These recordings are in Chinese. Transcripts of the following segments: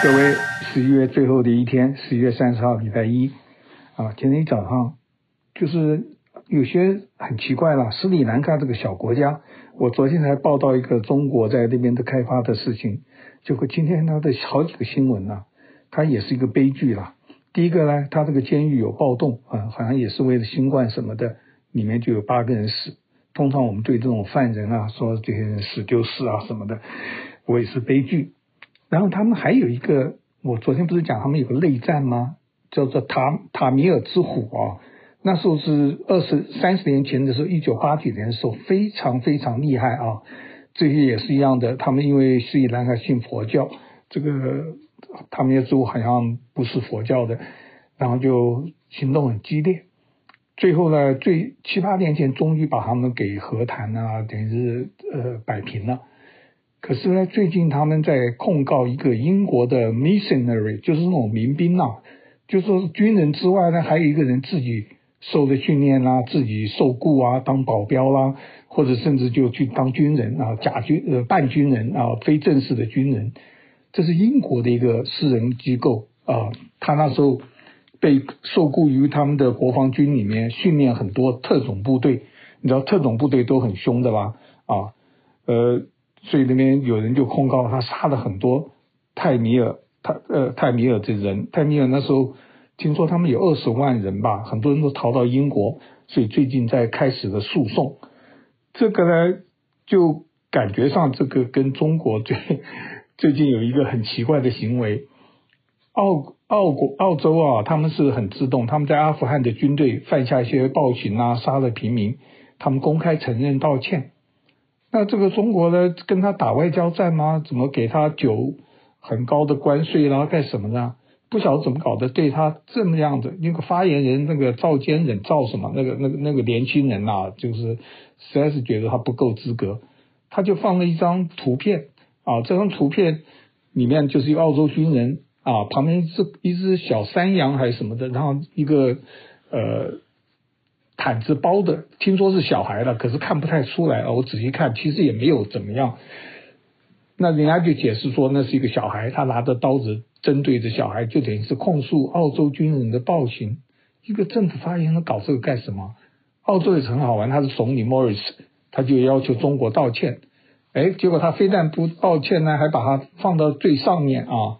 各位，十一月最后的一天，十一月三十号，礼拜一啊，今天一早上就是有些很奇怪了。斯里兰卡这个小国家，我昨天才报道一个中国在那边的开发的事情，结果今天它的好几个新闻啊，它也是一个悲剧啦。第一个呢，它这个监狱有暴动啊，好像也是为了新冠什么的，里面就有八个人死。通常我们对这种犯人啊，说这些人死就是啊什么的，我也是悲剧。然后他们还有一个，我昨天不是讲他们有个内战吗？叫做塔塔米尔之虎啊。那时候是二十三十年前的时候，一九八几年的时候，非常非常厉害啊。这些也是一样的，他们因为斯里兰卡信佛教，这个塔米尔之虎好像不是佛教的，然后就行动很激烈。最后呢，最七八年前终于把他们给和谈啊，等于是呃摆平了。可是呢，最近他们在控告一个英国的 missionary，就是那种民兵啊，就说是军人之外呢，还有一个人自己受的训练啦，自己受雇啊，当保镖啦，或者甚至就去当军人啊，假军呃半军人啊，非正式的军人。这是英国的一个私人机构啊，他那时候被受雇于他们的国防军里面，训练很多特种部队。你知道特种部队都很凶的吧？啊，呃。所以那边有人就控告他杀了很多泰米尔泰呃泰米尔的人，泰米尔那时候听说他们有二十万人吧，很多人都逃到英国，所以最近在开始了诉讼。这个呢，就感觉上这个跟中国最最近有一个很奇怪的行为，澳澳国澳洲啊，他们是很自动，他们在阿富汗的军队犯下一些暴行啊，杀了平民，他们公开承认道歉。那这个中国呢，跟他打外交战吗？怎么给他酒很高的关税啦？干什么呢？不晓得怎么搞的，对他这么样的那个发言人，那个赵坚忍赵什么那个那个那个年轻人呐，就是实在是觉得他不够资格，他就放了一张图片啊，这张图片里面就是一个澳洲军人啊，旁边是一只小山羊还是什么的，然后一个呃。毯子包的，听说是小孩的，可是看不太出来啊。我仔细看，其实也没有怎么样。那人家就解释说，那是一个小孩，他拿着刀子针对着小孩，就等于是控诉澳洲军人的暴行。一个政府发言人搞这个干什么？澳洲也是很好玩，他是总理莫里斯，他就要求中国道歉。哎，结果他非但不道歉呢，还把他放到最上面啊。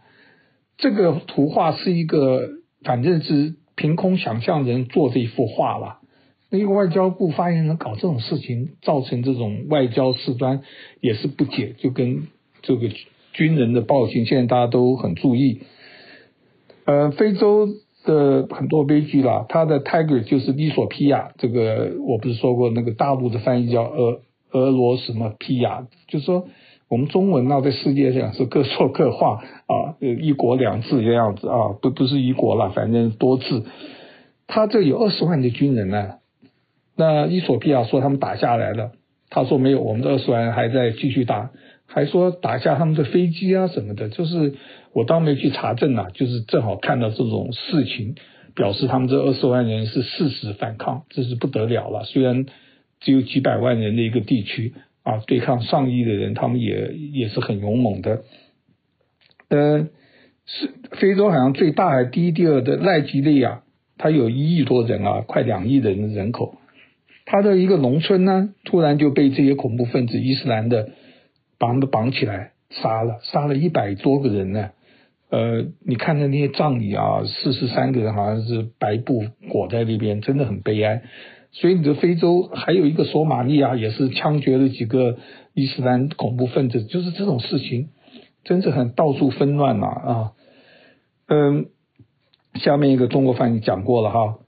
这个图画是一个，反正是凭空想象人做这一幅画了。那一个外交部发言人搞这种事情，造成这种外交事端，也是不解，就跟这个军人的暴行，现在大家都很注意。呃，非洲的很多悲剧啦，它的 tiger 就是伊索皮亚，这个我不是说过，那个大陆的翻译叫俄俄罗什么皮亚，就是说我们中文呢，在世界上是各说各话啊，一国两制这样子啊，不不是一国了，反正多制。他这有二十万的军人呢。那伊索比亚说他们打下来了，他说没有，我们的二十万人还在继续打，还说打下他们的飞机啊什么的，就是我当没去查证啊，就是正好看到这种事情，表示他们这二十万人是誓死反抗，这是不得了了。虽然只有几百万人的一个地区啊，对抗上亿的人，他们也也是很勇猛的。呃，是非洲好像最大还第一、第二的奈及利亚，它有一亿多人啊，快两亿人的人口。他的一个农村呢，突然就被这些恐怖分子伊斯兰的绑绑起来杀了，杀了一百多个人呢。呃，你看的那些葬礼啊，四十三个人好像是白布裹在那边，真的很悲哀。所以你的非洲还有一个索马利亚也是枪决了几个伊斯兰恐怖分子，就是这种事情，真是很到处纷乱呐啊。嗯，下面一个中国翻译讲过了哈。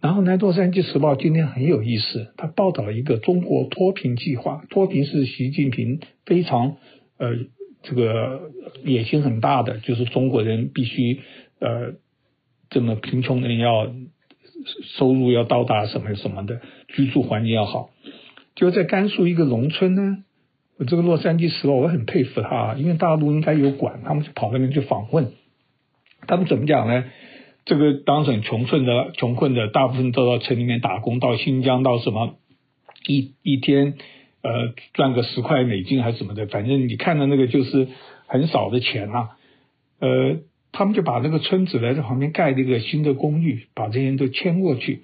然后呢，《洛杉矶时报》今天很有意思，他报道了一个中国脱贫计划。脱贫是习近平非常呃这个野心很大的，就是中国人必须呃这么贫穷的人要收入要到达什么什么的，居住环境要好。就在甘肃一个农村呢，这个《洛杉矶时报》我很佩服他，因为大陆应该有管，他们就跑那边去访问，他们怎么讲呢？这个当时很穷困的，穷困的大部分都到城里面打工，到新疆到什么，一一天呃赚个十块美金还是什么的，反正你看的那个就是很少的钱、啊。呃，他们就把那个村子呢在旁边盖了一个新的公寓，把这些人都迁过去。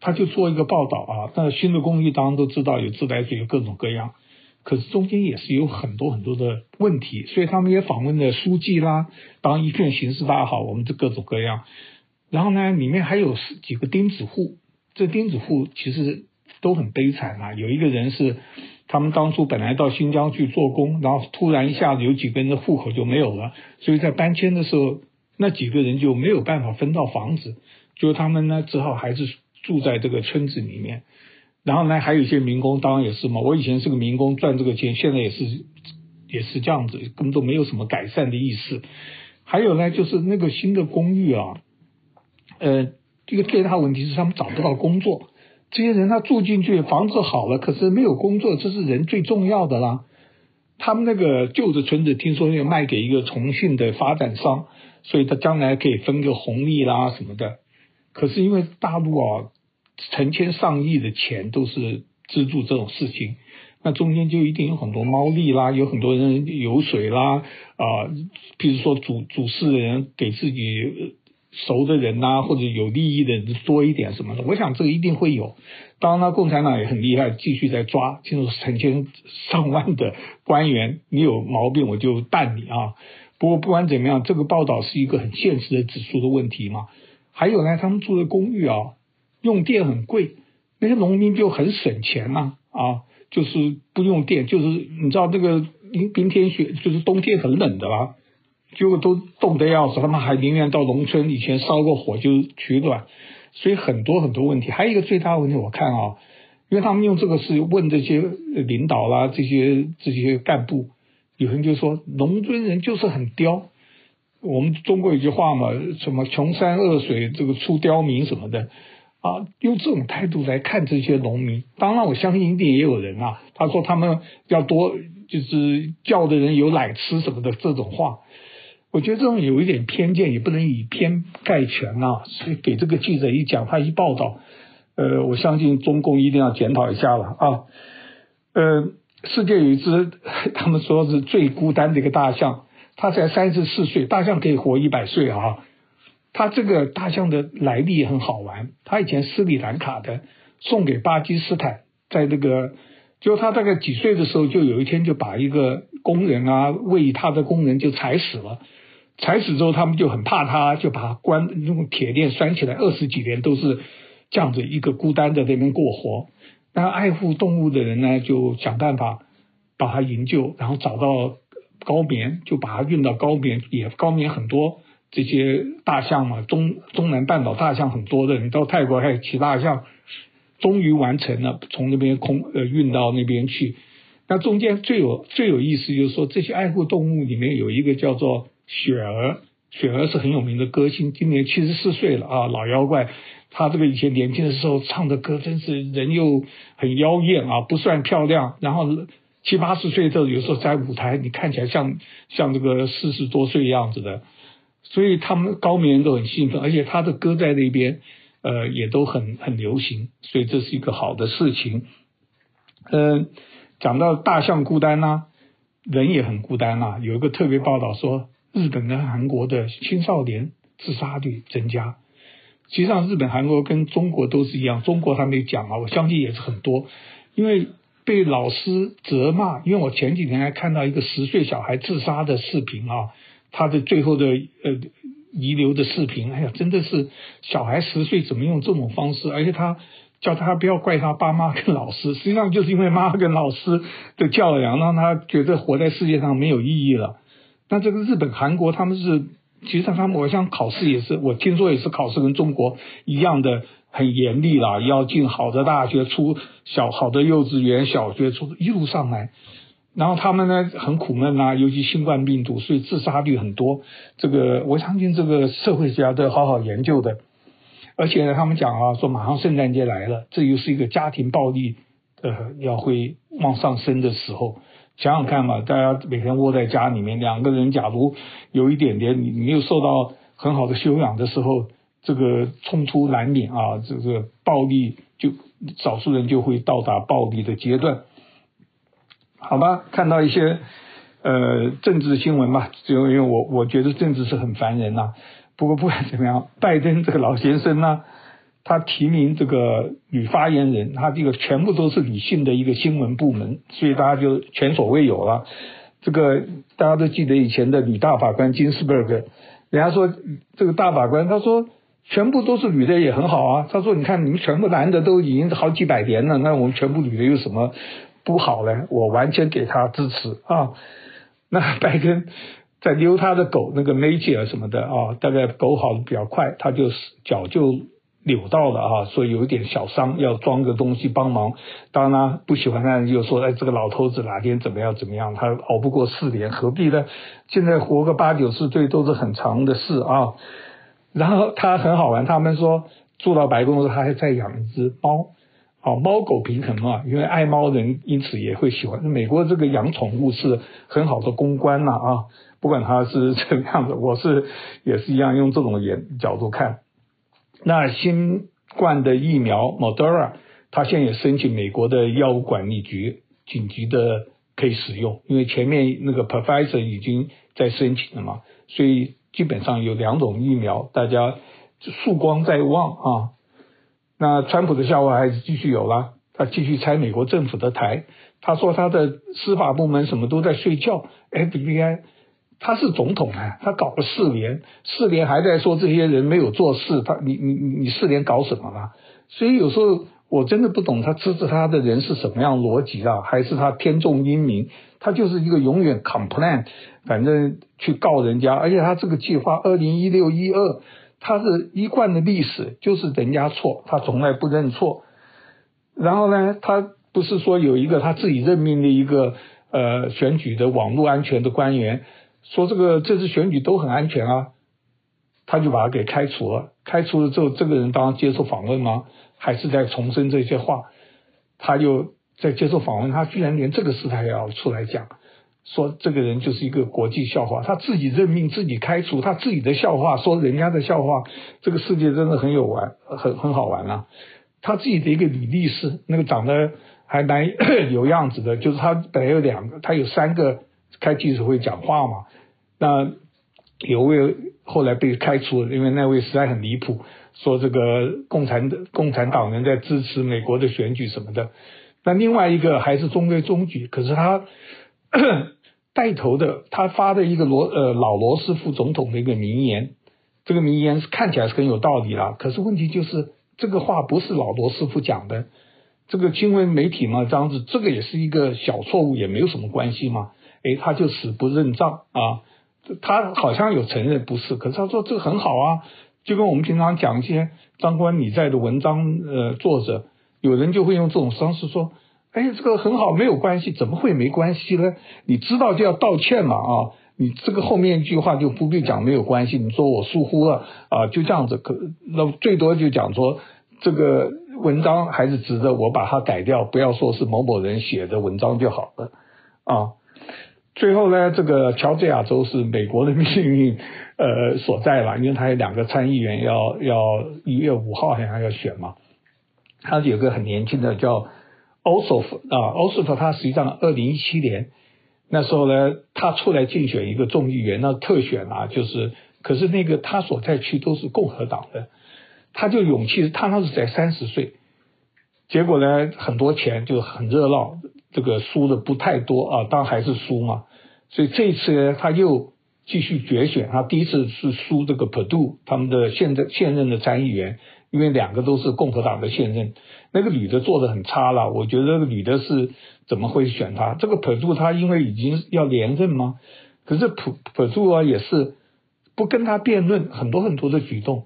他就做一个报道啊，那新的公寓当然都知道有自来水，有各种各样，可是中间也是有很多很多的问题，所以他们也访问了书记啦，当一片形势大好，我们这各种各样。然后呢，里面还有几个钉子户，这钉子户其实都很悲惨啊。有一个人是他们当初本来到新疆去做工，然后突然一下子有几个人的户口就没有了，所以在搬迁的时候，那几个人就没有办法分到房子，就他们呢只好还是住在这个村子里面。然后呢，还有一些民工，当然也是嘛。我以前是个民工，赚这个钱，现在也是也是这样子，根本都没有什么改善的意思。还有呢，就是那个新的公寓啊。呃，一个最大问题是他们找不到工作。这些人他住进去，房子好了，可是没有工作，这是人最重要的啦。他们那个旧的村子，听说要卖给一个重庆的发展商，所以他将来可以分个红利啦什么的。可是因为大陆啊，成千上亿的钱都是资助这种事情，那中间就一定有很多猫腻啦，有很多人油水啦啊，譬如说主主事的人给自己。熟的人呐、或者有利益的人多一点什么的，我想这个一定会有。当然呢，共产党也很厉害，继续在抓，就是成千上万的官员，你有毛病我就办你啊。不过不管怎么样，这个报道是一个很现实的指数的问题嘛。还有呢，他们住的公寓啊，用电很贵，那些农民就很省钱呐啊，就是不用电，就是你知道这个冰冰天雪，就是冬天很冷的啦。结果都冻得要死，他们还宁愿到农村以前烧个火就取暖，所以很多很多问题。还有一个最大问题，我看啊，因为他们用这个是问这些领导啦，这些这些干部，有人就说农村人就是很刁。我们中国有句话嘛，什么穷山恶水这个出刁民什么的啊，用这种态度来看这些农民。当然，我相信一定也有人啊，他说他们要多就是叫的人有奶吃什么的这种话。我觉得这种有一点偏见，也不能以偏概全啊。所以给这个记者一讲，他一报道，呃，我相信中共一定要检讨一下了啊。呃，世界有一只他们说是最孤单的一个大象，它才三十四岁，大象可以活一百岁啊。它这个大象的来历很好玩，它以前斯里兰卡的，送给巴基斯坦，在那个就他大概几岁的时候，就有一天就把一个工人啊喂他的工人就踩死了。踩死之后，他们就很怕他，就把关用铁链拴起来，二十几年都是这样子一个孤单的在那边过活。那爱护动物的人呢，就想办法把他营救，然后找到高棉，就把他运到高棉。也高棉很多这些大象嘛，中中南半岛大象很多的，你到泰国还有骑大象，终于完成了，从那边空呃运到那边去。那中间最有最有意思就是说，这些爱护动物里面有一个叫做。雪儿，雪儿是很有名的歌星，今年七十四岁了啊，老妖怪。他这个以前年轻的时候唱的歌，真是人又很妖艳啊，不算漂亮。然后七八十岁的时候，有时候在舞台，你看起来像像这个四十多岁样子的。所以他们高棉人都很兴奋，而且他的歌在那边，呃，也都很很流行，所以这是一个好的事情。嗯、讲到大象孤单呐、人也很孤单啦、啊。有一个特别报道说。日本跟韩国的青少年自杀率增加，实际上日本、韩国跟中国都是一样。中国他没讲啊，我相信也是很多，因为被老师责骂。因为我前几天还看到一个十岁小孩自杀的视频啊，他的最后的呃遗留的视频，哎呀，真的是小孩十岁怎么用这种方式？而且他叫他不要怪他爸妈跟老师，实际上就是因为妈妈跟老师的教养，让他觉得活在世界上没有意义了。那这个日本、韩国他们是，其实他们我想考试也是，我听说也是考试跟中国一样的很严厉啦，要进好的大学，出小好的幼稚园、小学，出一路上来。然后他们呢很苦闷呐，尤其新冠病毒，所以自杀率很多。这个我相信这个社会学家都要好好研究的。而且呢，他们讲啊，说马上圣诞节来了，这又是一个家庭暴力呃要会往上升的时候。想想看嘛，大家每天窝在家里面，两个人假如有一点点你没有受到很好的修养的时候，这个冲突难免啊，这个暴力就少数人就会到达暴力的阶段，好吧？看到一些呃政治新闻嘛，就因为我我觉得政治是很烦人呐、不过不管怎么样，拜登这个老先生呢，他提名这个女发言人，他这个全部都是女性的一个新闻部门，所以大家就前所未有了。这个大家都记得以前的女大法官金斯伯格，人家说这个大法官，他说全部都是女的也很好啊。他说你看你们全部男的都已经好几百年了，那我们全部女的有什么不好呢？我完全给他支持啊。那拜登在遛他的狗那个梅吉尔什么的啊，大概狗跑的比较快，他就是脚就。扭到了啊，所以有一点小伤，要装个东西帮忙。当然，不喜欢的人就说：“哎，这个老头子哪天怎么样怎么样？他熬不过四年，何必呢？现在活个八九十岁都是很长的事啊。”然后他很好玩，他们说住到白宫的时候，他还在养一只猫，好猫狗平衡嘛，因为爱猫人因此也会喜欢。美国这个养宠物是很好的公关呐啊，不管它是怎么样的，我是也是一样用这种眼角度看。那新冠的疫苗 Moderna，它现在也申请美国的药物管理局紧急的可以使用，因为前面那个 Pfizer 已经在申请了嘛，所以基本上有两种疫苗，大家曙光在望啊。那川普的笑话还是继续有啦，他继续拆美国政府的台，他说他的司法部门什么都在睡觉，FBI。他是总统啊，他搞了四年，四年还在说这些人没有做事，他你你你四年搞什么了？所以有时候我真的不懂他支持他的人是什么样逻辑啊，还是他天纵英明？他就是一个永远 complain，反正去告人家，而且他这个计划二零一六一二，他是一贯的历史就是人家错，他从来不认错。然后呢，他不是说有一个他自己任命的一个呃选举的网络安全的官员。说这个这次选举都很安全啊，他就把他给开除了。开除了之后，这个人当然接受访问吗？还是在重申这些话？他又在接受访问，他居然连这个事他也要出来讲，说这个人就是一个国际笑话。他自己任命自己开除，他自己的笑话说人家的笑话，这个世界真的很有玩，很很好玩啊。他自己的一个女律师，那个长得还蛮 有样子的，就是他本来有两个，他有三个。开记者会讲话嘛？那有位后来被开除了，因为那位实在很离谱，说这个共产的共产党人在支持美国的选举什么的。那另外一个还是中规中矩，可是他 带头的，他发的一个罗呃老罗斯福总统的一个名言，这个名言是看起来是很有道理啦。可是问题就是这个话不是老罗斯福讲的，这个新闻媒体嘛这样子，这个也是一个小错误，也没有什么关系嘛。哎，他就死不认账啊！他好像有承认不是，可是他说这个很好啊，就跟我们平常讲一些张冠李在的文章，呃，作者有人就会用这种方式说，哎，这个很好，没有关系，怎么会没关系呢？你知道就要道歉嘛啊！你这个后面一句话就不必讲没有关系，你说我疏忽了啊，就这样子，可那最多就讲说这个文章还是值得我把它改掉，不要说是某某人写的文章就好了啊。最后呢，这个乔治亚州是美国的 命运呃所在了，因为他有两个参议员要要一月五号好像要选嘛。他有个很年轻的叫 Osof 啊，Osof 他实际上二零一七年那时候呢，他出来竞选一个众议员，那特选啊，就是可是那个他所在区都是共和党的，他就勇气，他那时才三十岁，结果呢很多钱就很热闹。这个输的不太多啊，当然还是输嘛。所以这一次呢，他又继续决选。他第一次是输这个 Perdue 他们的现在现任的参议员，因为两个都是共和党的现任。那个女的做的很差了，我觉得那个女的是怎么会选他？这个普杜他因为已经要连任吗？可是普普杜啊也是不跟他辩论，很多很多的举动。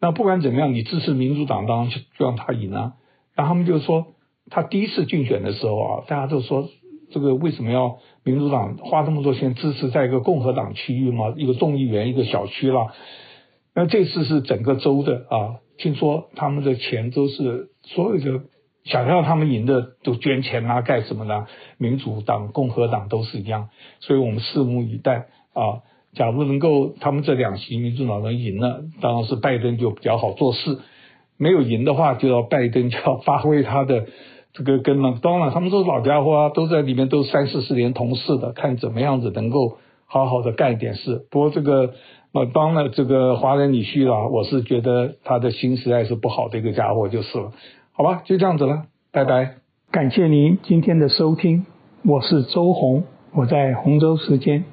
那不管怎么样，你支持民主党，当然就让他赢啊。然后他们就说。他第一次竞选的时候啊，大家都说这个为什么要民主党花这么多钱支持在一个共和党区域嘛，一个众议员一个小区啦。那这次是整个州的啊，听说他们的钱都是所有的想要他们赢的都捐钱啊，干什么的？民主党、共和党都是一样，所以我们拭目以待啊。假如能够他们这两席民主党能赢了，当然是拜登就比较好做事；没有赢的话，就要拜登就要发挥他的。这个跟麦当然他们都是老家伙啊，都在里面都三四十年同事的，看怎么样子能够好好的干一点事。不过这个我当了这个华人女婿了，我是觉得他的心实在是不好的一个家伙就是了。好吧，就这样子了，拜拜。感谢您今天的收听，我是周红，我在洪州时间。